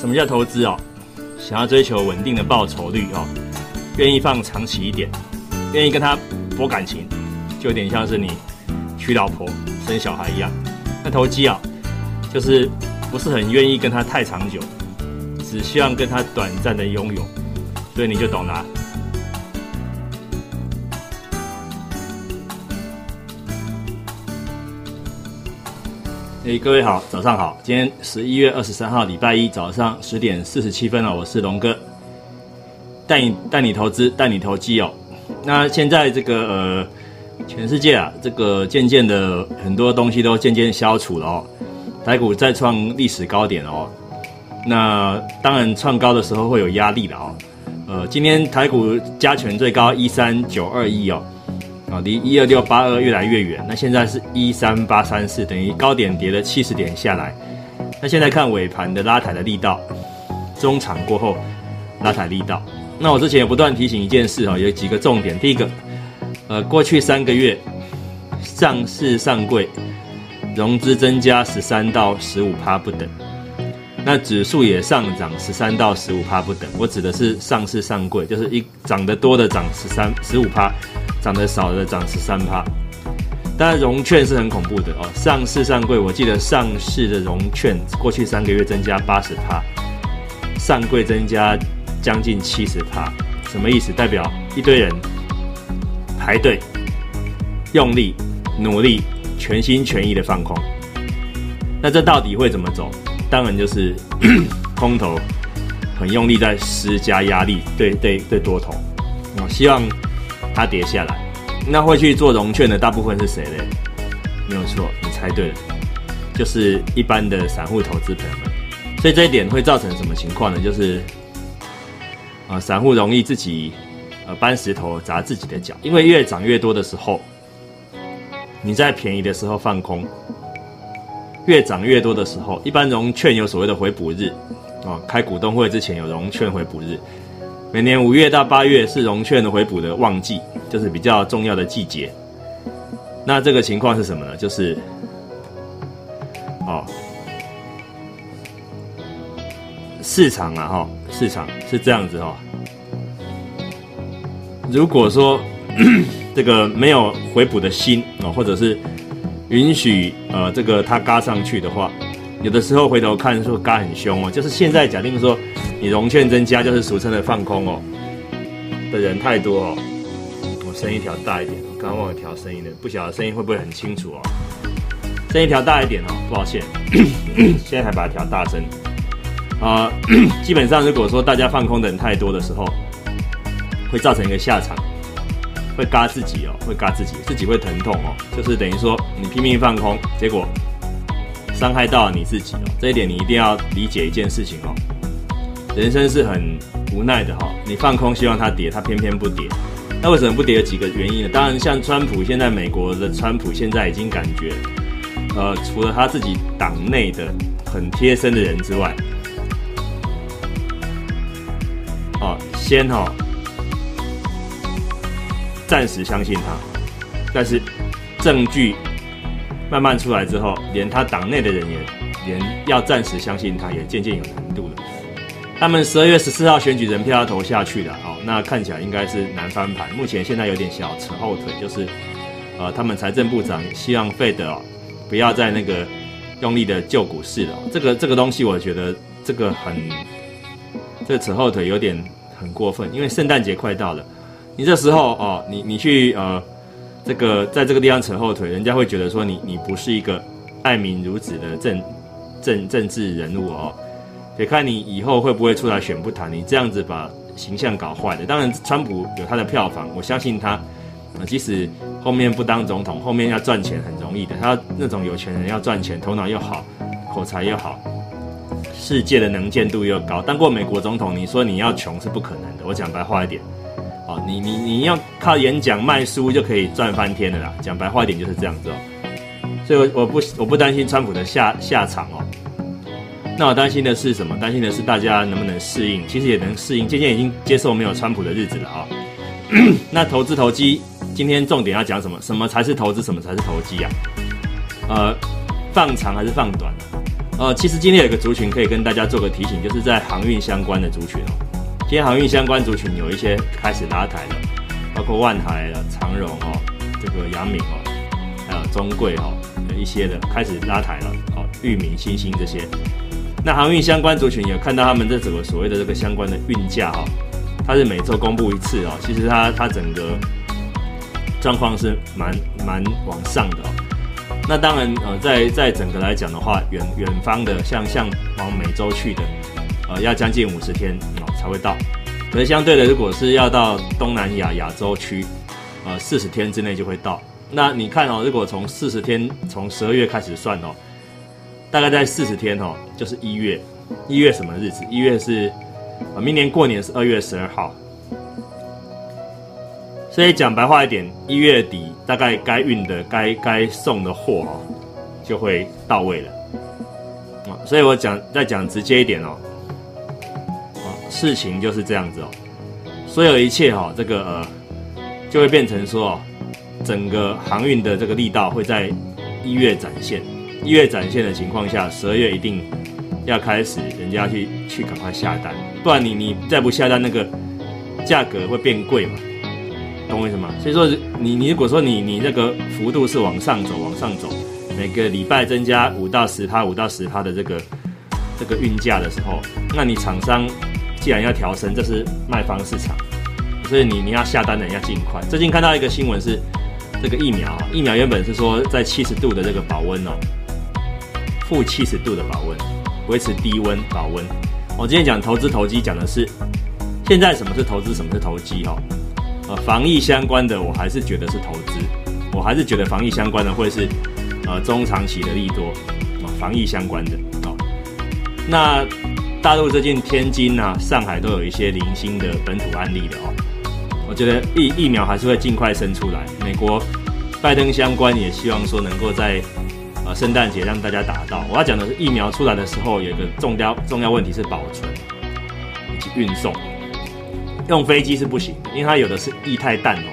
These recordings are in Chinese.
什么叫投资哦？想要追求稳定的报酬率哦，愿意放长期一点，愿意跟他博感情，就有点像是你娶老婆生小孩一样。那投机啊，就是不是很愿意跟他太长久，只希望跟他短暂的拥有，所以你就懂了。哎，各位好，早上好。今天十一月二十三号，礼拜一早上十点四十七分了。我是龙哥，带你带你投资，带你投机哦。那现在这个呃，全世界啊，这个渐渐的很多东西都渐渐消除了哦。台股再创历史高点哦。那当然创高的时候会有压力的哦。呃，今天台股加权最高一三九二一哦。啊，离一二六八二越来越远。那现在是一三八三四，等于高点跌了七十点下来。那现在看尾盘的拉抬的力道，中场过后拉抬力道。那我之前也不断提醒一件事哈，有几个重点。第一个，呃，过去三个月上市上柜融资增加十三到十五趴不等，那指数也上涨十三到十五趴不等。我指的是上市上柜，就是一涨得多的涨十三十五趴。涨得少的涨十三趴，当然融券是很恐怖的哦。上市上柜，我记得上市的融券过去三个月增加八十趴，上柜增加将近七十趴，什么意思？代表一堆人排队、用力、努力、全心全意的放空。那这到底会怎么走？当然就是 空头很用力在施加压力，对对对多头。我希望。它跌下来，那会去做融券的大部分是谁呢？没有错，你猜对了，就是一般的散户投资朋友们。所以这一点会造成什么情况呢？就是啊，散户容易自己呃搬石头砸自己的脚，因为越涨越多的时候，你在便宜的时候放空；越涨越多的时候，一般融券有所谓的回补日啊，开股东会之前有融券回补日。每年五月到八月是融券的回补的旺季，就是比较重要的季节。那这个情况是什么呢？就是，哦，市场啊，哈，市场是这样子哈。如果说 这个没有回补的心啊，或者是允许呃这个它嘎上去的话，有的时候回头看说嘎很凶哦，就是现在假定说。你融券增加就是俗称的放空哦，的人太多哦。我声音调大一点，我刚刚忘了调声音了，不晓得声音会不会很清楚哦。声音调大一点哦，抱歉，现在还把它调大声。啊，基本上如果说大家放空的人太多的时候，会造成一个下场，会嘎自己哦，会嘎自己，自己会疼痛哦，就是等于说你拼命放空，结果伤害到你自己哦。这一点你一定要理解一件事情哦。人生是很无奈的哈，你放空希望它跌，它偏偏不跌，那为什么不跌？有几个原因呢？当然，像川普现在美国的川普现在已经感觉，呃，除了他自己党内的很贴身的人之外，哦，先哈，暂时相信他，但是证据慢慢出来之后，连他党内的人也连要暂时相信他，也渐渐有难度了。他们十二月十四号选举人票要投下去的哦，那看起来应该是难翻盘。目前现在有点小扯后腿，就是呃，他们财政部长希望费德哦不要再那个用力的救股市了。这个这个东西，我觉得这个很这扯后腿有点很过分，因为圣诞节快到了，你这时候哦，你你去呃这个在这个地方扯后腿，人家会觉得说你你不是一个爱民如子的政政政治人物哦。得看你以后会不会出来选不谈，你这样子把形象搞坏的。当然，川普有他的票房，我相信他，即使后面不当总统，后面要赚钱很容易的。他那种有钱人要赚钱，头脑又好，口才又好，世界的能见度又高，当过美国总统，你说你要穷是不可能的。我讲白话一点，哦，你你你要靠演讲卖书就可以赚翻天的啦。讲白话一点就是这样子哦。所以，我我不我不担心川普的下下场哦。那我担心的是什么？担心的是大家能不能适应？其实也能适应，渐渐已经接受没有川普的日子了啊。那投资投机，今天重点要讲什么？什么才是投资？什么才是投机啊？呃，放长还是放短？呃，其实今天有一个族群可以跟大家做个提醒，就是在航运相关的族群哦。今天航运相关族群有一些开始拉抬了，包括万海啊、长荣哦、这个阳明哦，还有中贵哦，一些的开始拉抬了哦，裕民、新兴这些。那航运相关族群有看到他们这整个所谓的这个相关的运价哈，它是每周公布一次哦，其实它它整个状况是蛮蛮往上的哦。那当然呃，在在整个来讲的话，远远方的像像往美洲去的，呃，要将近五十天才会到。可是相对的，如果是要到东南亚亚洲区，呃，四十天之内就会到。那你看哦，如果从四十天从十二月开始算哦。大概在四十天哦，就是一月，一月什么日子？一月是啊，明年过年是二月十二号，所以讲白话一点，一月底大概该运的、该该送的货哦，就会到位了。所以我讲再讲直接一点哦，事情就是这样子哦，所有一切哈，这个呃，就会变成说哦，整个航运的这个力道会在一月展现。一月展现的情况下，十二月一定要开始，人家去去赶快下单，不然你你再不下单，那个价格会变贵嘛？懂我意思吗？所以说，你你如果说你你那个幅度是往上走，往上走，每个礼拜增加五到十趴，五到十趴的这个这个运价的时候，那你厂商既然要调升，这是卖方市场，所以你你要下单的要尽快。最近看到一个新闻是，这个疫苗，疫苗原本是说在七十度的这个保温哦。负七十度的保温，维持低温保温。我今天讲投资投机，讲的是现在什么是投资，什么是投机哈。呃，防疫相关的，我还是觉得是投资，我还是觉得防疫相关的会是呃中长期的利多啊。防疫相关的哦。那大陆最近天津啊、上海都有一些零星的本土案例的哦。我觉得疫疫苗还是会尽快生出来。美国拜登相关也希望说能够在。圣诞节让大家打到。我要讲的是疫苗出来的时候，有一个重要重要问题是保存以及运送。用飞机是不行的，因为它有的是液态氮哦，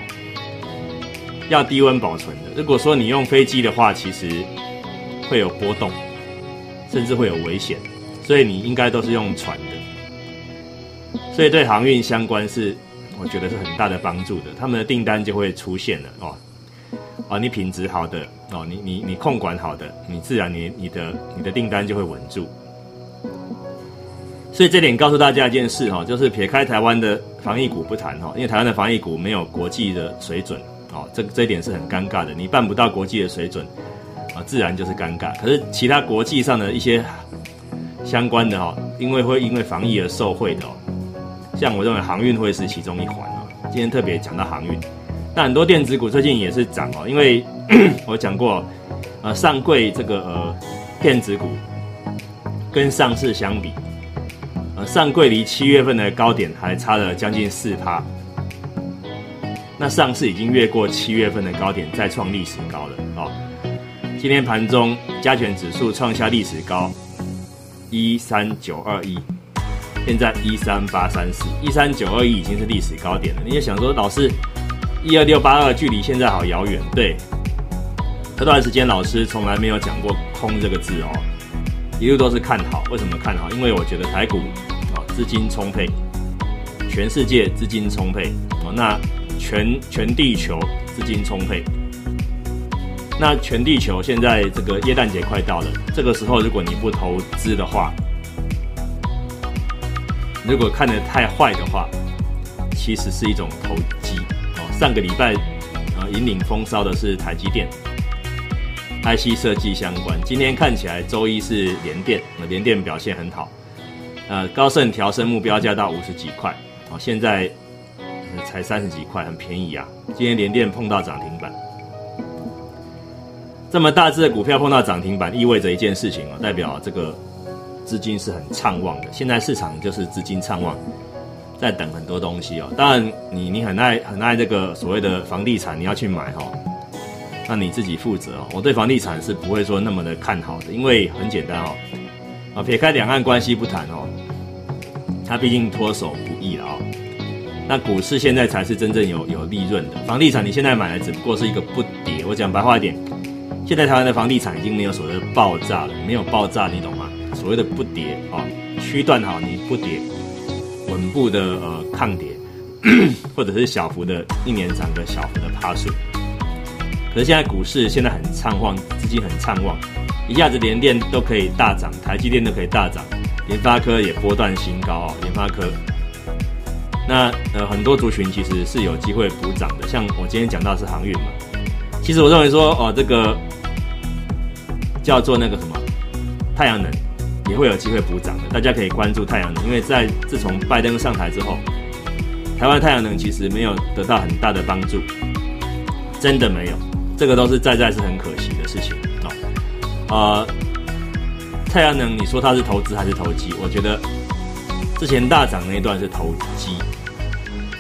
要低温保存的。如果说你用飞机的话，其实会有波动，甚至会有危险，所以你应该都是用船的。所以对航运相关是，我觉得是很大的帮助的，他们的订单就会出现了哦。啊，你品质好的哦，你你你控管好的，你自然你你的你的订单就会稳住。所以这点告诉大家一件事哈，就是撇开台湾的防疫股不谈哈，因为台湾的防疫股没有国际的水准哦，这这一点是很尴尬的，你办不到国际的水准啊，自然就是尴尬。可是其他国际上的一些相关的哈，因为会因为防疫而受惠的哦，像我认为航运会是其中一环哦。今天特别讲到航运。那很多电子股最近也是涨哦，因为 我讲过，呃，上柜这个呃电子股跟上市相比，呃，上柜离七月份的高点还差了将近四趴，那上市已经越过七月份的高点，再创历史高了哦。今天盘中加权指数创下历史高一三九二一，现在一三八三四，一三九二一已经是历史高点了。你也想说，老师？一二六八二距离现在好遥远，对。这段时间老师从来没有讲过空这个字哦，一路都是看好。为什么看好？因为我觉得台股啊资金充沛，全世界资金充沛哦，那全全地球资金充沛。那全地球现在这个耶诞节快到了，这个时候如果你不投资的话，如果看得太坏的话，其实是一种投机哦。上个礼拜，呃，引领风骚的是台积电，IC 设计相关。今天看起来，周一是联电，联电表现很好。呃，高盛调升目标价到五十几块，哦，现在才三十几块，很便宜啊。今天联电碰到涨停板，这么大只的股票碰到涨停板，意味着一件事情啊，代表这个资金是很畅旺的。现在市场就是资金畅旺。在等很多东西哦，当然你你很爱很爱这个所谓的房地产，你要去买哈，那你自己负责哦。我对房地产是不会说那么的看好的，因为很简单哦，啊撇开两岸关系不谈哦，它毕竟脱手不易了哦。那股市现在才是真正有有利润的，房地产你现在买的只不过是一个不跌。我讲白话一点，现在台湾的房地产已经没有所谓的爆炸了，没有爆炸，你懂吗？所谓的不跌啊，区段好你不跌，稳步的呃抗跌，或者是小幅的一年涨个小幅的趴数。可是现在股市现在很畅旺，资金很畅旺，一下子连电都可以大涨，台积电都可以大涨，联发科也波段新高啊，联发科。那呃很多族群其实是有机会补涨的，像我今天讲到是航运嘛，其实我认为说哦这个叫做那个什么太阳能也会有机会补涨的，大家可以关注太阳能，因为在自从拜登上台之后，台湾太阳能其实没有得到很大的帮助，真的没有，这个都是在在是很可惜的事情啊。呃，太阳能你说它是投资还是投机？我觉得之前大涨那一段是投机。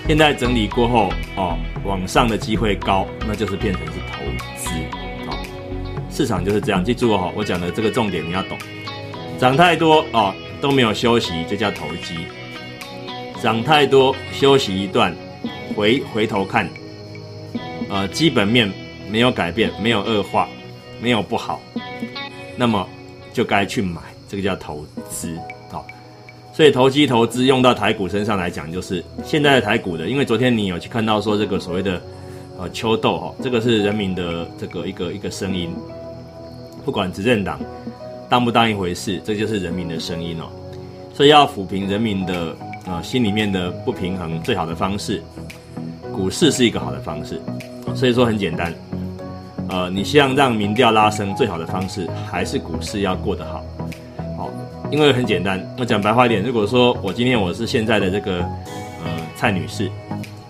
现在整理过后，哦，往上的机会高，那就是变成，市场就是这样，记住哦，我讲的这个重点你要懂，涨太多哦都没有休息，就叫投机；涨太多休息一段，回回头看，呃，基本面没有改变，没有恶化，没有不好，那么就该去买，这个叫投资。所以投机投资用到台股身上来讲，就是现在的台股的，因为昨天你有去看到说这个所谓的呃秋豆哈，这个是人民的这个一个一个声音，不管执政党当不当一回事，这就是人民的声音哦。所以要抚平人民的呃心里面的不平衡，最好的方式，股市是一个好的方式。所以说很简单，呃，你希望让民调拉升，最好的方式还是股市要过得好。因为很简单，我讲白话一点，如果说我今天我是现在的这个呃蔡女士，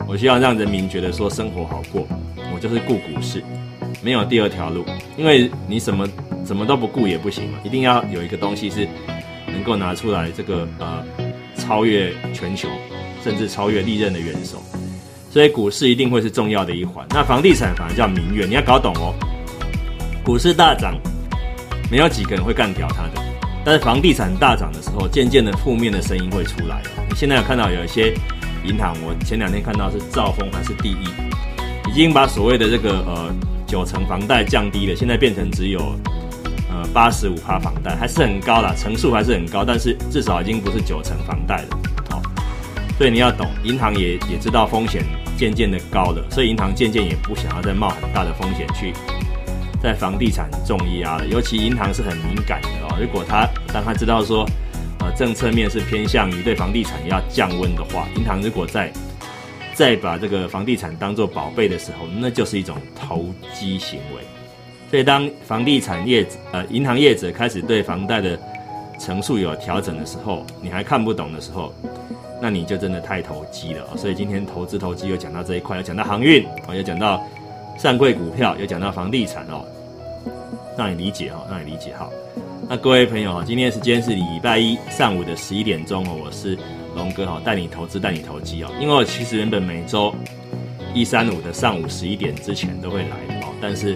我希望让人民觉得说生活好过，我就是顾股市，没有第二条路。因为你什么什么都不顾也不行嘛，一定要有一个东西是能够拿出来这个呃超越全球，甚至超越历任的元首，所以股市一定会是重要的一环。那房地产反而叫民怨，你要搞懂哦。股市大涨，没有几个人会干掉它的。但是房地产大涨的时候，渐渐的负面的声音会出来你现在有看到有一些银行，我前两天看到是兆丰还是第一，已经把所谓的这个呃九成房贷降低了，现在变成只有呃八十五趴房贷，还是很高啦，成数还是很高，但是至少已经不是九成房贷了。好，所以你要懂，银行也也知道风险渐渐的高了，所以银行渐渐也不想要再冒很大的风险去。在房地产重压了，尤其银行是很敏感的哦。如果他当他知道说，呃，政策面是偏向于对房地产要降温的话，银行如果在再把这个房地产当做宝贝的时候，那就是一种投机行为。所以当房地产业呃银行业者开始对房贷的层数有调整的时候，你还看不懂的时候，那你就真的太投机了所以今天投资投机又讲到这一块，又讲到航运，哦，又讲到。上柜股票有讲到房地产哦，让你理解哈，让你理解好。那各位朋友哈，今天时间是礼拜一上午的十一点钟哦，我是龙哥哈，带你投资带你投机哦。因为我其实原本每周一三五的上午十一点之前都会来哦，但是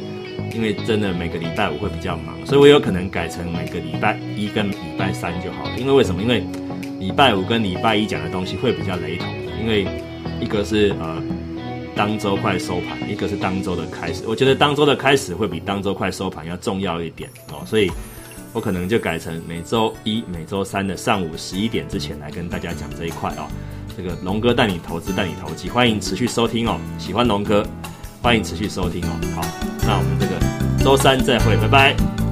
因为真的每个礼拜五会比较忙，所以我有可能改成每个礼拜一跟礼拜三就好了。因为为什么？因为礼拜五跟礼拜一讲的东西会比较雷同的，因为一个是呃。当周快收盘，一个是当周的开始。我觉得当周的开始会比当周快收盘要重要一点哦，所以我可能就改成每周一、每周三的上午十一点之前来跟大家讲这一块哦。这个龙哥带你投资，带你投机，欢迎持续收听哦。喜欢龙哥，欢迎持续收听哦。好，那我们这个周三再会，拜拜。